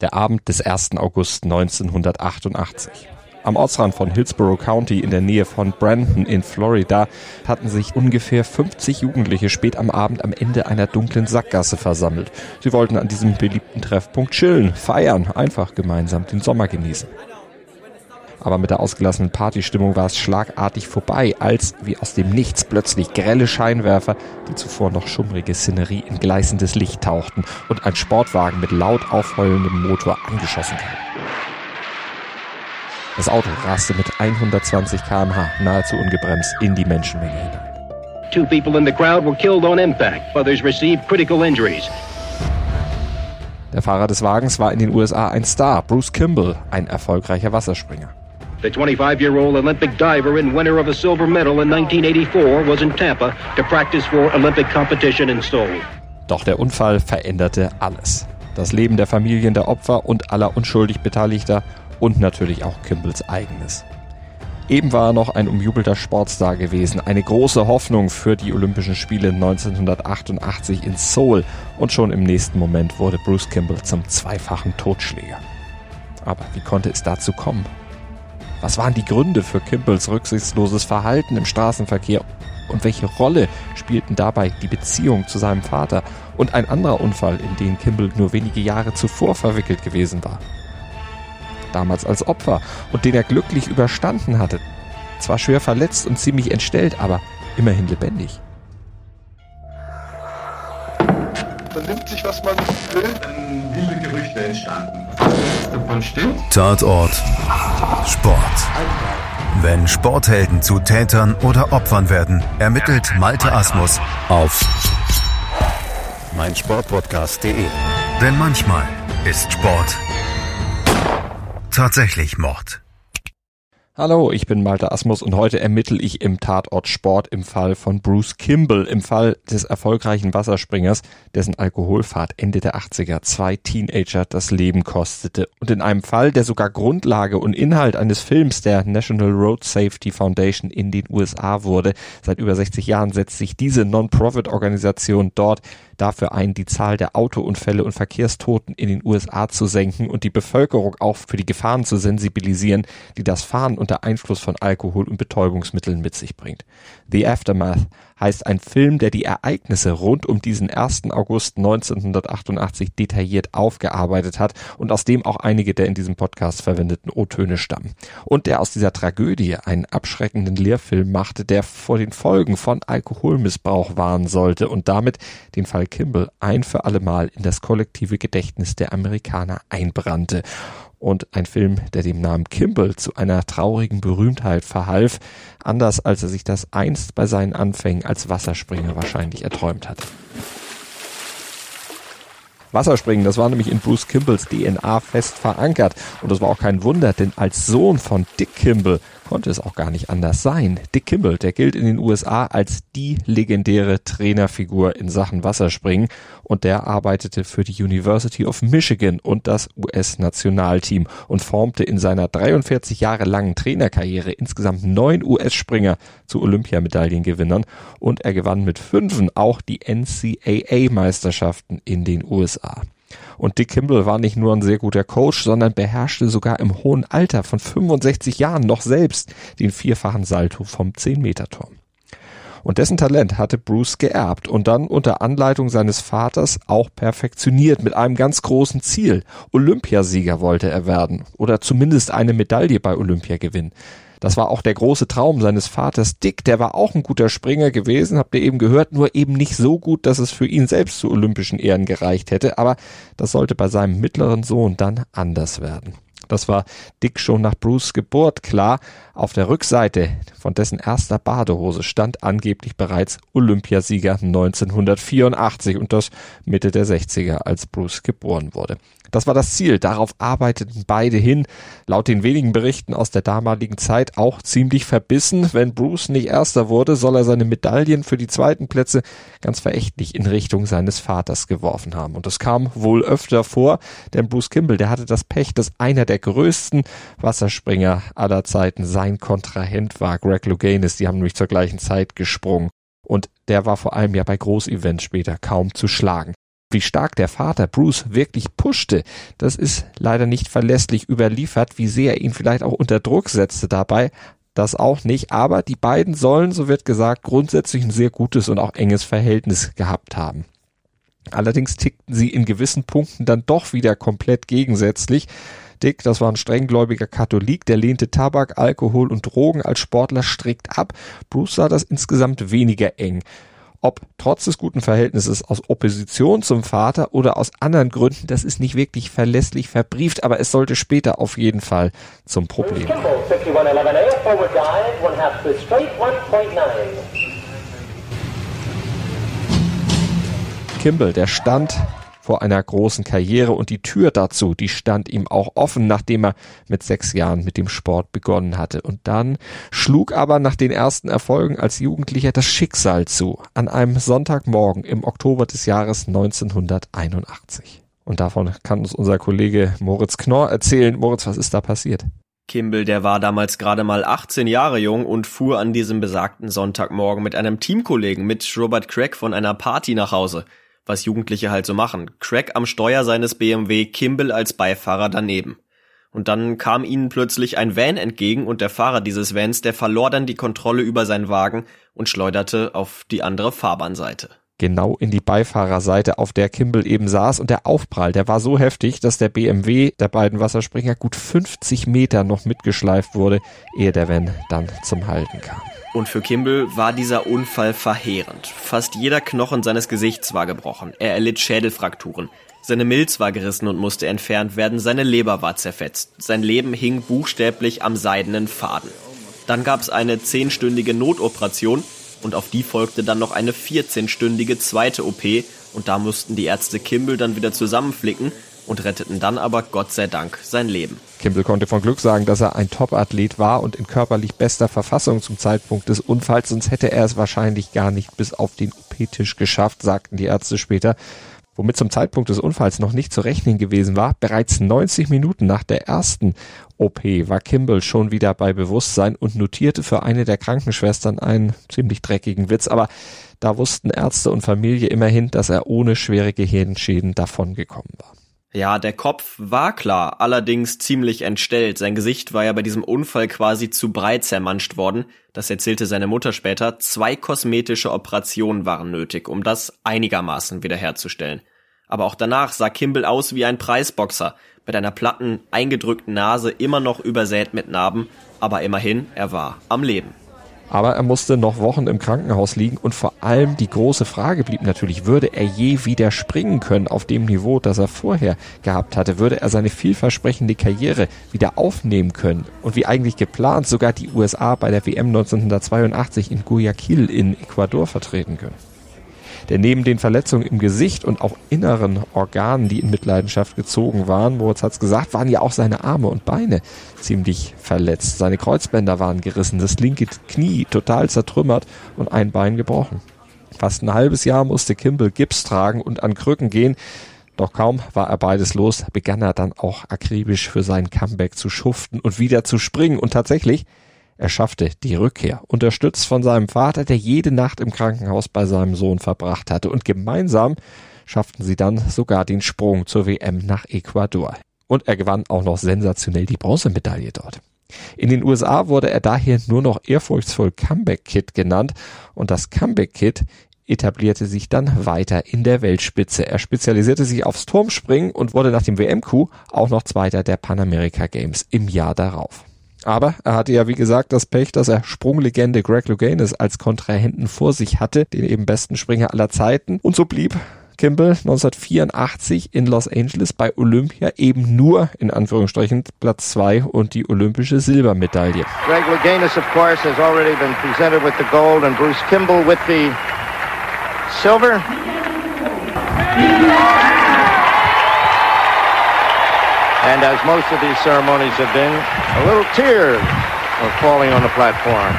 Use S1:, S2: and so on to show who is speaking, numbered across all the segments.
S1: Der Abend des 1. August 1988. Am Ortsrand von Hillsborough County in der Nähe von Brandon in Florida hatten sich ungefähr 50 Jugendliche spät am Abend am Ende einer dunklen Sackgasse versammelt. Sie wollten an diesem beliebten Treffpunkt chillen, feiern, einfach gemeinsam den Sommer genießen. Aber mit der ausgelassenen Partystimmung war es schlagartig vorbei, als wie aus dem Nichts plötzlich grelle Scheinwerfer, die zuvor noch schummrige Szenerie in gleißendes Licht tauchten und ein Sportwagen mit laut aufheulendem Motor angeschossen kam. Das Auto raste mit 120 km/h nahezu ungebremst in die Menschenmenge hinein. Two people in the crowd were killed on impact. Others received critical injuries. Der Fahrer des Wagens war in den USA ein Star, Bruce Kimball, ein erfolgreicher Wasserspringer. The 25-year-old Olympic diver and winner of a silver medal in 1984 was in Tampa to practice for Olympic competition in Seoul. Doch der Unfall veränderte alles. Das Leben der Familien der Opfer und aller unschuldig Beteiligter und natürlich auch Kimballs eigenes. Eben war er noch ein umjubelter Sportstar gewesen, eine große Hoffnung für die Olympischen Spiele 1988 in Seoul und schon im nächsten Moment wurde Bruce Kimball zum zweifachen Totschläger. Aber wie konnte es dazu kommen? Was waren die Gründe für Kimballs rücksichtsloses Verhalten im Straßenverkehr? Und welche Rolle spielten dabei die Beziehung zu seinem Vater und ein anderer Unfall, in den Kimball nur wenige Jahre zuvor verwickelt gewesen war? Damals als Opfer und den er glücklich überstanden hatte. Zwar schwer verletzt und ziemlich entstellt, aber immerhin lebendig.
S2: Man nimmt sich, was man will. Dann wilde Gerüchte entstanden.
S3: Davon stimmt. Tatort. Sport. Wenn Sporthelden zu Tätern oder Opfern werden, ermittelt Malte Asmus auf meinsportpodcast.de. Denn manchmal ist Sport tatsächlich Mord.
S1: Hallo, ich bin Malte Asmus und heute ermittle ich im Tatort Sport im Fall von Bruce Kimball, im Fall des erfolgreichen Wasserspringers, dessen Alkoholfahrt Ende der 80er zwei Teenager das Leben kostete. Und in einem Fall, der sogar Grundlage und Inhalt eines Films der National Road Safety Foundation in den USA wurde. Seit über 60 Jahren setzt sich diese Non-Profit-Organisation dort dafür ein, die Zahl der Autounfälle und Verkehrstoten in den USA zu senken und die Bevölkerung auch für die Gefahren zu sensibilisieren, die das Fahren unter Einfluss von Alkohol und Betäubungsmitteln mit sich bringt. The Aftermath heißt ein Film, der die Ereignisse rund um diesen 1. August 1988 detailliert aufgearbeitet hat und aus dem auch einige der in diesem Podcast verwendeten O-Töne stammen. Und der aus dieser Tragödie einen abschreckenden Lehrfilm machte, der vor den Folgen von Alkoholmissbrauch warnen sollte und damit den Fall Kimball ein für allemal in das kollektive Gedächtnis der Amerikaner einbrannte und ein Film, der dem Namen Kimball zu einer traurigen Berühmtheit verhalf, anders als er sich das einst bei seinen Anfängen als Wasserspringer wahrscheinlich erträumt hatte. Wasserspringen, das war nämlich in Bruce Kimballs DNA fest verankert. Und das war auch kein Wunder, denn als Sohn von Dick Kimball konnte es auch gar nicht anders sein. Dick Kimball, der gilt in den USA als die legendäre Trainerfigur in Sachen Wasserspringen und der arbeitete für die University of Michigan und das US-Nationalteam und formte in seiner 43 Jahre langen Trainerkarriere insgesamt neun US-Springer zu Olympiamedaillengewinnern und er gewann mit fünfen auch die NCAA-Meisterschaften in den USA. Und Dick Kimball war nicht nur ein sehr guter Coach, sondern beherrschte sogar im hohen Alter von 65 Jahren noch selbst den vierfachen Salto vom 10-Meter-Turm. Und dessen Talent hatte Bruce geerbt und dann unter Anleitung seines Vaters auch perfektioniert mit einem ganz großen Ziel. Olympiasieger wollte er werden oder zumindest eine Medaille bei Olympia gewinnen. Das war auch der große Traum seines Vaters Dick. Der war auch ein guter Springer gewesen, habt ihr eben gehört, nur eben nicht so gut, dass es für ihn selbst zu olympischen Ehren gereicht hätte. Aber das sollte bei seinem mittleren Sohn dann anders werden. Das war Dick schon nach Bruce Geburt klar. Auf der Rückseite von dessen erster Badehose stand angeblich bereits Olympiasieger 1984 und das Mitte der 60er, als Bruce geboren wurde. Das war das Ziel. Darauf arbeiteten beide hin. Laut den wenigen Berichten aus der damaligen Zeit auch ziemlich verbissen. Wenn Bruce nicht Erster wurde, soll er seine Medaillen für die zweiten Plätze ganz verächtlich in Richtung seines Vaters geworfen haben. Und das kam wohl öfter vor, denn Bruce Kimball, der hatte das Pech, dass einer der größten Wasserspringer aller Zeiten sein Kontrahent war, Greg Louganis. Die haben nämlich zur gleichen Zeit gesprungen. Und der war vor allem ja bei Großevents später kaum zu schlagen. Wie stark der Vater Bruce wirklich pushte, das ist leider nicht verlässlich überliefert, wie sehr er ihn vielleicht auch unter Druck setzte dabei, das auch nicht, aber die beiden sollen, so wird gesagt, grundsätzlich ein sehr gutes und auch enges Verhältnis gehabt haben. Allerdings tickten sie in gewissen Punkten dann doch wieder komplett gegensätzlich. Dick, das war ein strenggläubiger Katholik, der lehnte Tabak, Alkohol und Drogen als Sportler strikt ab. Bruce sah das insgesamt weniger eng ob trotz des guten Verhältnisses aus Opposition zum Vater oder aus anderen Gründen, das ist nicht wirklich verlässlich verbrieft, aber es sollte später auf jeden Fall zum Problem. Kimball, der stand vor einer großen Karriere und die Tür dazu, die stand ihm auch offen, nachdem er mit sechs Jahren mit dem Sport begonnen hatte. Und dann schlug aber nach den ersten Erfolgen als Jugendlicher das Schicksal zu, an einem Sonntagmorgen im Oktober des Jahres 1981. Und davon kann uns unser Kollege Moritz Knorr erzählen. Moritz, was ist da passiert?
S4: Kimball, der war damals gerade mal 18 Jahre jung und fuhr an diesem besagten Sonntagmorgen mit einem Teamkollegen, mit Robert Craig, von einer Party nach Hause was Jugendliche halt so machen. Craig am Steuer seines BMW, Kimball als Beifahrer daneben. Und dann kam ihnen plötzlich ein Van entgegen und der Fahrer dieses Vans, der verlor dann die Kontrolle über seinen Wagen und schleuderte auf die andere Fahrbahnseite.
S1: Genau in die Beifahrerseite, auf der Kimball eben saß und der Aufprall, der war so heftig, dass der BMW der beiden Wasserspringer gut 50 Meter noch mitgeschleift wurde, ehe der Van dann zum Halten kam.
S4: Und für Kimball war dieser Unfall verheerend. Fast jeder Knochen seines Gesichts war gebrochen. Er erlitt Schädelfrakturen. Seine Milz war gerissen und musste entfernt werden. Seine Leber war zerfetzt. Sein Leben hing buchstäblich am seidenen Faden. Dann gab es eine zehnstündige Notoperation und auf die folgte dann noch eine 14-stündige zweite OP und da mussten die Ärzte Kimball dann wieder zusammenflicken und retteten dann aber Gott sei Dank sein Leben.
S1: Kimball konnte von Glück sagen, dass er ein Top-Athlet war und in körperlich bester Verfassung zum Zeitpunkt des Unfalls, sonst hätte er es wahrscheinlich gar nicht bis auf den OP-Tisch geschafft, sagten die Ärzte später. Womit zum Zeitpunkt des Unfalls noch nicht zu rechnen gewesen war, bereits 90 Minuten nach der ersten OP war Kimball schon wieder bei Bewusstsein und notierte für eine der Krankenschwestern einen ziemlich dreckigen Witz, aber da wussten Ärzte und Familie immerhin, dass er ohne schwere Gehirnschäden davongekommen war.
S4: Ja, der Kopf war klar, allerdings ziemlich entstellt. Sein Gesicht war ja bei diesem Unfall quasi zu breit zermanscht worden. Das erzählte seine Mutter später. Zwei kosmetische Operationen waren nötig, um das einigermaßen wiederherzustellen. Aber auch danach sah Kimball aus wie ein Preisboxer, mit einer platten, eingedrückten Nase, immer noch übersät mit Narben, aber immerhin, er war am Leben.
S1: Aber er musste noch Wochen im Krankenhaus liegen und vor allem die große Frage blieb natürlich, würde er je wieder springen können auf dem Niveau, das er vorher gehabt hatte? Würde er seine vielversprechende Karriere wieder aufnehmen können und wie eigentlich geplant sogar die USA bei der WM 1982 in Guayaquil in Ecuador vertreten können? Der neben den Verletzungen im Gesicht und auch inneren Organen, die in Mitleidenschaft gezogen waren, Moritz hat's gesagt, waren ja auch seine Arme und Beine ziemlich verletzt. Seine Kreuzbänder waren gerissen, das linke Knie total zertrümmert und ein Bein gebrochen. Fast ein halbes Jahr musste Kimball Gips tragen und an Krücken gehen. Doch kaum war er beides los, begann er dann auch akribisch für sein Comeback zu schuften und wieder zu springen. Und tatsächlich, er schaffte die Rückkehr, unterstützt von seinem Vater, der jede Nacht im Krankenhaus bei seinem Sohn verbracht hatte, und gemeinsam schafften sie dann sogar den Sprung zur WM nach Ecuador. Und er gewann auch noch sensationell die Bronzemedaille dort. In den USA wurde er daher nur noch ehrfurchtsvoll Comeback Kid genannt und das Comeback Kid etablierte sich dann weiter in der Weltspitze. Er spezialisierte sich aufs Turmspringen und wurde nach dem WM-Coup auch noch Zweiter der Panamerika Games im Jahr darauf. Aber er hatte ja, wie gesagt, das Pech, dass er Sprunglegende Greg Louganis als Kontrahenten vor sich hatte, den eben besten Springer aller Zeiten. Und so blieb Kimball 1984 in Los Angeles bei Olympia eben nur, in Anführungsstrichen, Platz zwei und die olympische Silbermedaille. Greg Louganis, of course, has already been presented with the gold and Bruce Kimball with the silver. And as most of these ceremonies have been, a little tears are falling on the platform.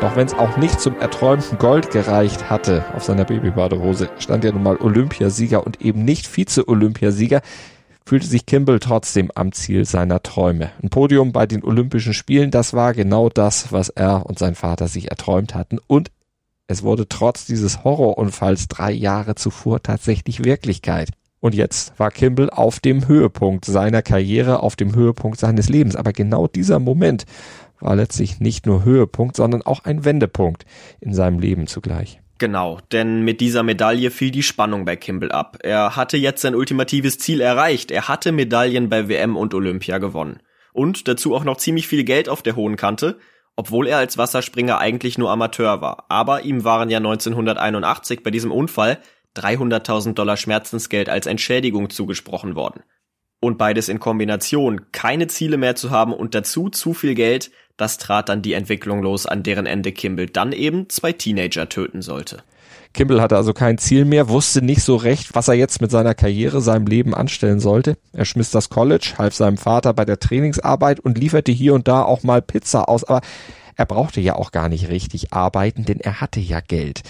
S1: Doch wenn es auch nicht zum erträumten Gold gereicht hatte auf seiner Babybadehose, stand er nun mal Olympiasieger und eben nicht Vize-Olympiasieger. Fühlte sich Kimball trotzdem am Ziel seiner Träume. Ein Podium bei den Olympischen Spielen, das war genau das, was er und sein Vater sich erträumt hatten und es wurde trotz dieses Horrorunfalls drei Jahre zuvor tatsächlich Wirklichkeit. Und jetzt war Kimball auf dem Höhepunkt seiner Karriere, auf dem Höhepunkt seines Lebens. Aber genau dieser Moment war letztlich nicht nur Höhepunkt, sondern auch ein Wendepunkt in seinem Leben zugleich.
S4: Genau, denn mit dieser Medaille fiel die Spannung bei Kimball ab. Er hatte jetzt sein ultimatives Ziel erreicht. Er hatte Medaillen bei WM und Olympia gewonnen. Und dazu auch noch ziemlich viel Geld auf der hohen Kante, obwohl er als Wasserspringer eigentlich nur Amateur war. Aber ihm waren ja 1981 bei diesem Unfall 300.000 Dollar Schmerzensgeld als Entschädigung zugesprochen worden. Und beides in Kombination, keine Ziele mehr zu haben und dazu zu viel Geld, das trat dann die Entwicklung los, an deren Ende Kimball dann eben zwei Teenager töten sollte.
S1: Kimball hatte also kein Ziel mehr, wusste nicht so recht, was er jetzt mit seiner Karriere, seinem Leben anstellen sollte. Er schmiss das College, half seinem Vater bei der Trainingsarbeit und lieferte hier und da auch mal Pizza aus, aber er brauchte ja auch gar nicht richtig arbeiten, denn er hatte ja Geld.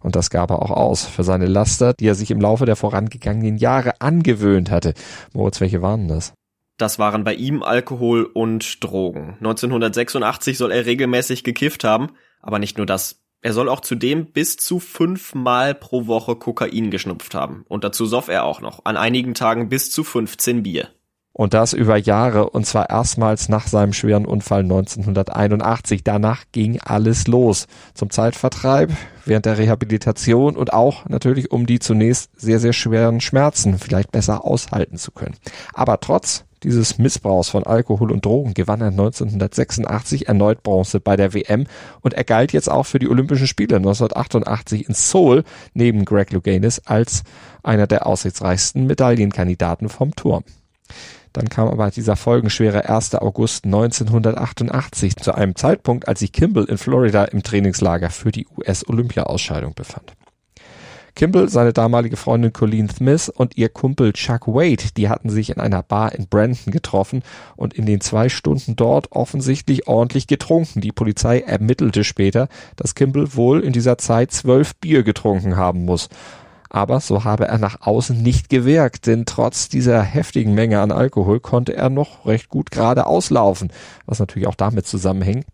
S1: Und das gab er auch aus für seine Laster, die er sich im Laufe der vorangegangenen Jahre angewöhnt hatte. Moritz, welche waren das?
S4: Das waren bei ihm Alkohol und Drogen. 1986 soll er regelmäßig gekifft haben, aber nicht nur das. Er soll auch zudem bis zu fünfmal pro Woche Kokain geschnupft haben. Und dazu soff er auch noch. An einigen Tagen bis zu 15 Bier.
S1: Und das über Jahre und zwar erstmals nach seinem schweren Unfall 1981. Danach ging alles los. Zum Zeitvertreib, während der Rehabilitation und auch natürlich um die zunächst sehr, sehr schweren Schmerzen vielleicht besser aushalten zu können. Aber trotz dieses Missbrauchs von Alkohol und Drogen gewann er 1986 erneut Bronze bei der WM und er galt jetzt auch für die Olympischen Spiele 1988 in Seoul neben Greg Louganis als einer der aussichtsreichsten Medaillenkandidaten vom Turm. Dann kam aber dieser folgenschwere 1. August 1988 zu einem Zeitpunkt, als sich Kimball in Florida im Trainingslager für die US-Olympia-Ausscheidung befand. Kimball, seine damalige Freundin Colleen Smith und ihr Kumpel Chuck Wade, die hatten sich in einer Bar in Brandon getroffen und in den zwei Stunden dort offensichtlich ordentlich getrunken. Die Polizei ermittelte später, dass Kimball wohl in dieser Zeit zwölf Bier getrunken haben muss. Aber so habe er nach außen nicht gewirkt, denn trotz dieser heftigen Menge an Alkohol konnte er noch recht gut gerade auslaufen, was natürlich auch damit zusammenhängt,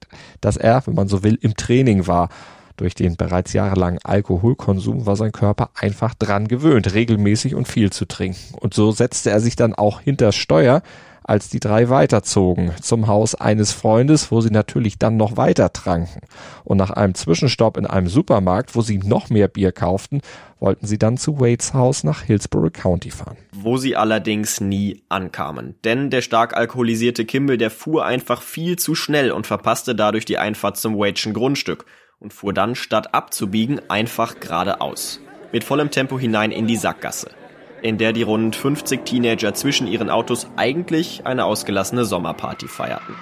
S1: dass er, wenn man so will, im Training war. Durch den bereits jahrelangen Alkoholkonsum war sein Körper einfach dran gewöhnt, regelmäßig und viel zu trinken. Und so setzte er sich dann auch hinter Steuer, als die drei weiterzogen zum Haus eines Freundes, wo sie natürlich dann noch weiter tranken. Und nach einem Zwischenstopp in einem Supermarkt, wo sie noch mehr Bier kauften, wollten sie dann zu Waits Haus nach Hillsborough County fahren.
S4: Wo sie allerdings nie ankamen. Denn der stark alkoholisierte Kimball, der fuhr einfach viel zu schnell und verpasste dadurch die Einfahrt zum Waitschen Grundstück und fuhr dann statt abzubiegen einfach geradeaus. Mit vollem Tempo hinein in die Sackgasse in der die rund 50 Teenager zwischen ihren Autos eigentlich eine ausgelassene Sommerparty feierten.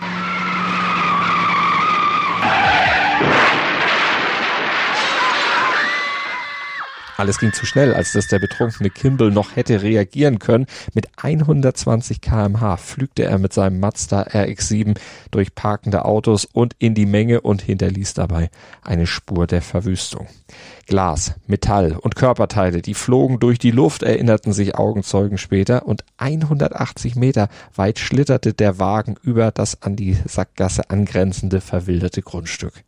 S1: Alles ging zu schnell, als dass der betrunkene Kimball noch hätte reagieren können. Mit 120 kmh flügte er mit seinem Mazda RX-7 durch parkende Autos und in die Menge und hinterließ dabei eine Spur der Verwüstung. Glas, Metall und Körperteile, die flogen durch die Luft, erinnerten sich Augenzeugen später, und 180 Meter weit schlitterte der Wagen über das an die Sackgasse angrenzende verwilderte Grundstück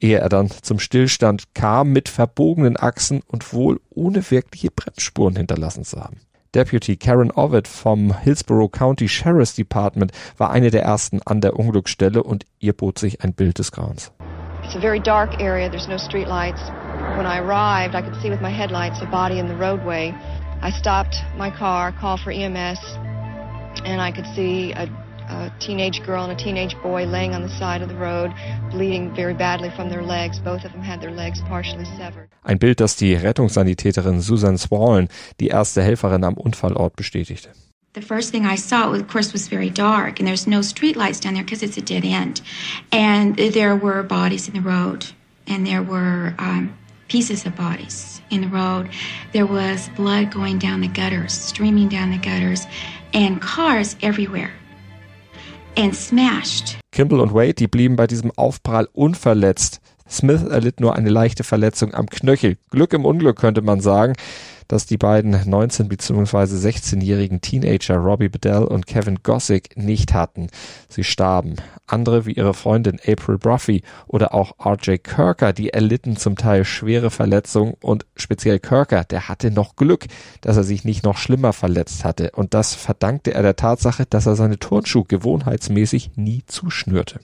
S1: ehe er dann zum Stillstand kam mit verbogenen Achsen und wohl ohne wirkliche Bremsspuren hinterlassen zu haben. Deputy Karen Ovid vom Hillsborough County Sheriff's Department war eine der ersten an der Unglücksstelle und ihr bot sich ein Bild des Grauens. It's a very dark area. There's no street lights. When I arrived, I could see with my headlights a body in the roadway. I stopped my car, called for EMS, and I could see a teenage girl and a teenage boy laying on the side of the road, bleeding very badly from their legs. Both of them had their legs partially severed. Ein Bild, das die Rettungssanitäterin Susan Swallen, die erste Helferin am Unfallort, bestätigte.
S5: The first thing I saw, of course, was very dark, and there's no street lights down there because it's a dead end. And there were bodies in the road, and there were um, pieces of bodies in the road. There was blood going down the gutters, streaming down the gutters, and cars everywhere
S1: and smashed. Kimball und Wade, die blieben bei diesem Aufprall unverletzt. Smith erlitt nur eine leichte Verletzung am Knöchel. Glück im Unglück könnte man sagen, dass die beiden 19 bzw. 16-jährigen Teenager Robbie Bedell und Kevin Gossick nicht hatten. Sie starben. Andere wie ihre Freundin April Bruffy oder auch RJ Kirker, die erlitten zum Teil schwere Verletzungen und speziell Kirker, der hatte noch Glück, dass er sich nicht noch schlimmer verletzt hatte und das verdankte er der Tatsache, dass er seine Turnschuhe gewohnheitsmäßig nie zuschnürte.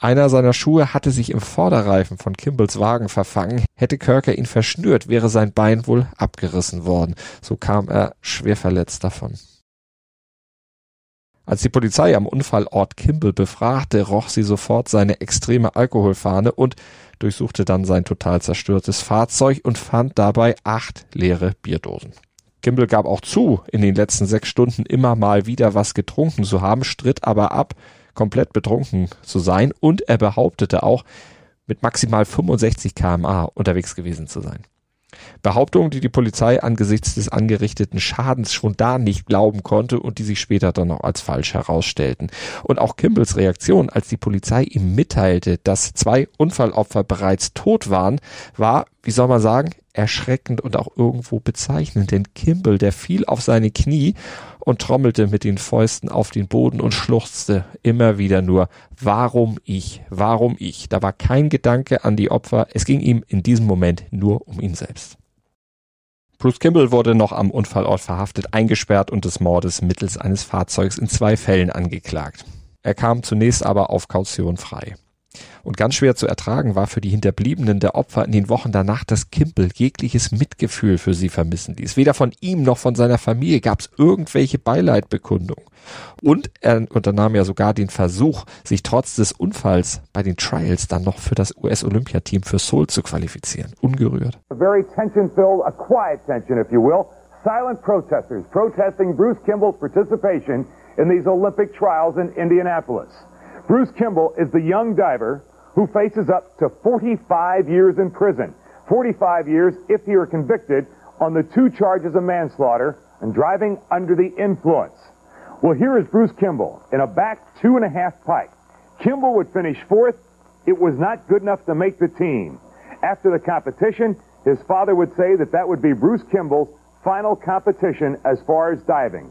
S1: Einer seiner Schuhe hatte sich im Vorderreifen von Kimballs Wagen verfangen. Hätte Kirker ihn verschnürt, wäre sein Bein wohl abgerissen worden. So kam er schwer verletzt davon. Als die Polizei am Unfallort Kimball befragte, roch sie sofort seine extreme Alkoholfahne und durchsuchte dann sein total zerstörtes Fahrzeug und fand dabei acht leere Bierdosen. Kimball gab auch zu, in den letzten sechs Stunden immer mal wieder was getrunken zu haben, stritt aber ab, komplett betrunken zu sein und er behauptete auch, mit maximal 65 kmh unterwegs gewesen zu sein. Behauptungen, die die Polizei angesichts des angerichteten Schadens schon da nicht glauben konnte und die sich später dann noch als falsch herausstellten. Und auch Kimballs Reaktion, als die Polizei ihm mitteilte, dass zwei Unfallopfer bereits tot waren, war, wie soll man sagen, erschreckend und auch irgendwo bezeichnend, denn Kimball, der fiel auf seine Knie und trommelte mit den Fäusten auf den Boden und schluchzte immer wieder nur, warum ich, warum ich. Da war kein Gedanke an die Opfer, es ging ihm in diesem Moment nur um ihn selbst. Bruce Kimball wurde noch am Unfallort verhaftet, eingesperrt und des Mordes mittels eines Fahrzeugs in zwei Fällen angeklagt. Er kam zunächst aber auf Kaution frei. Und ganz schwer zu ertragen war für die Hinterbliebenen der Opfer in den Wochen danach, dass Kimball jegliches Mitgefühl für sie vermissen ließ. Weder von ihm noch von seiner Familie gab es irgendwelche Beileidbekundungen. Und er unternahm ja sogar den Versuch, sich trotz des Unfalls bei den Trials dann noch für das US-Olympiateam für Seoul zu qualifizieren. Ungerührt. A very tension-filled, a quiet tension, if you will. Silent protesters protesting Bruce Kimball's participation in these Olympic trials in Indianapolis. Bruce Kimball is the young diver who faces up to 45 years in prison. 45 years if he were convicted on the two charges of manslaughter and driving under the influence. Well, here is Bruce Kimball in a back two and a half pike. Kimball would finish fourth. It was not good enough to make the team. After the competition, his father would say that that would be Bruce Kimball's final competition as far as diving.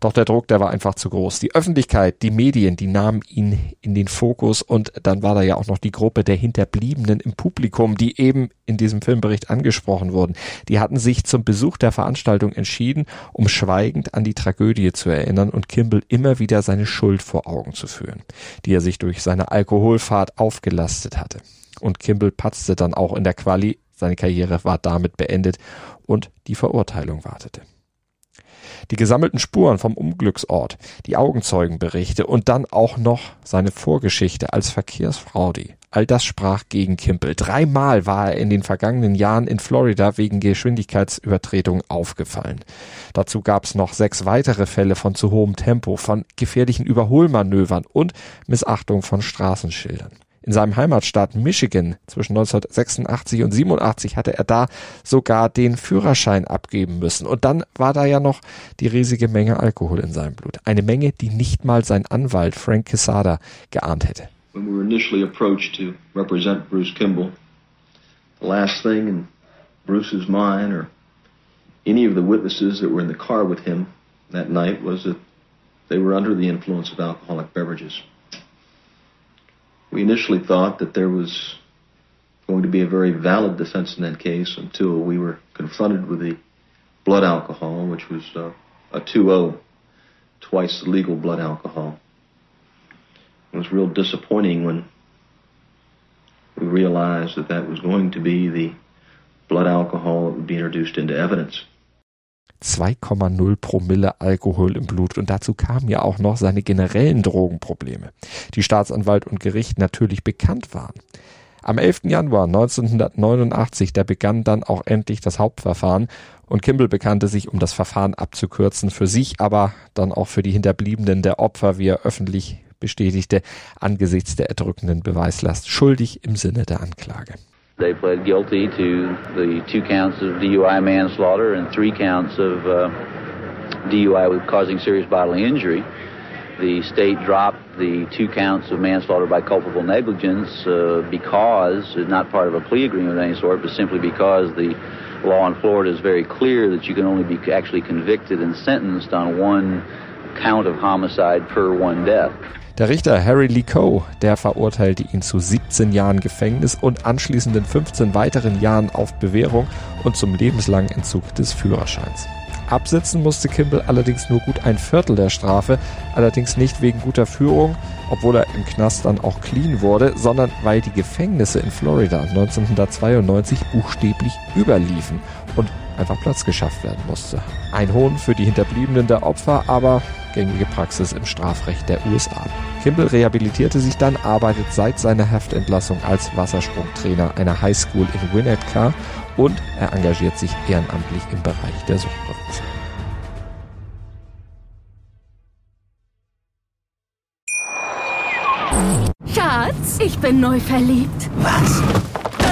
S1: Doch der Druck, der war einfach zu groß. Die Öffentlichkeit, die Medien, die nahmen ihn in den Fokus und dann war da ja auch noch die Gruppe der Hinterbliebenen im Publikum, die eben in diesem Filmbericht angesprochen wurden. Die hatten sich zum Besuch der Veranstaltung entschieden, um schweigend an die Tragödie zu erinnern und Kimball immer wieder seine Schuld vor Augen zu führen, die er sich durch seine Alkoholfahrt aufgelastet hatte. Und Kimball patzte dann auch in der Quali, seine Karriere war damit beendet und die Verurteilung wartete. Die gesammelten Spuren vom Unglücksort, die Augenzeugenberichte und dann auch noch seine Vorgeschichte als Verkehrsfraudi. All das sprach gegen Kimpel. Dreimal war er in den vergangenen Jahren in Florida wegen Geschwindigkeitsübertretung aufgefallen. Dazu gab es noch sechs weitere Fälle von zu hohem Tempo, von gefährlichen Überholmanövern und Missachtung von Straßenschildern in seinem Heimatstaat Michigan zwischen 1986 und 87 hatte er da sogar den Führerschein abgeben müssen. Und dann war da ja noch die riesige Menge Alkohol in seinem Blut. Eine Menge, die nicht mal sein Anwalt Frank Quesada geahnt hätte. When we were initially approached to represent Bruce Kimball, the last thing in Bruce's mind or any of the witnesses that were in the car with him that night was that they were under the influence of alcoholic beverages. We initially thought that there was going to be a very valid defense in that case until we were confronted with the blood alcohol, which was uh, a 2-0, twice the legal blood alcohol. It was real disappointing when we realized that that was going to be the blood alcohol that would be introduced into evidence. 2,0 Promille Alkohol im Blut und dazu kamen ja auch noch seine generellen Drogenprobleme, die Staatsanwalt und Gericht natürlich bekannt waren. Am 11. Januar 1989, da begann dann auch endlich das Hauptverfahren und Kimball bekannte sich, um das Verfahren abzukürzen, für sich, aber dann auch für die Hinterbliebenen der Opfer, wie er öffentlich bestätigte, angesichts der erdrückenden Beweislast schuldig im Sinne der Anklage. They pled guilty to the two counts of DUI manslaughter and three counts of uh, DUI with causing serious bodily injury.
S6: The state dropped the two counts of manslaughter by culpable negligence uh, because, not part of a plea agreement of any sort, but simply because the law in Florida is very clear that you can only be actually convicted and sentenced on one count of homicide per one death.
S1: Der Richter Harry Lee Coe, der verurteilte ihn zu 17 Jahren Gefängnis und anschließenden 15 weiteren Jahren auf Bewährung und zum lebenslangen Entzug des Führerscheins. Absitzen musste Kimball allerdings nur gut ein Viertel der Strafe, allerdings nicht wegen guter Führung, obwohl er im Knast dann auch clean wurde, sondern weil die Gefängnisse in Florida 1992 buchstäblich überliefen und einfach Platz geschafft werden musste. Ein Hohn für die Hinterbliebenen der Opfer, aber gängige Praxis im Strafrecht der USA. Kimball rehabilitierte sich dann, arbeitet seit seiner Haftentlassung als Wassersprungtrainer einer Highschool in Winnetka und er engagiert sich ehrenamtlich im Bereich der Suchtprävention.
S7: Schatz, ich bin neu verliebt.
S8: Was?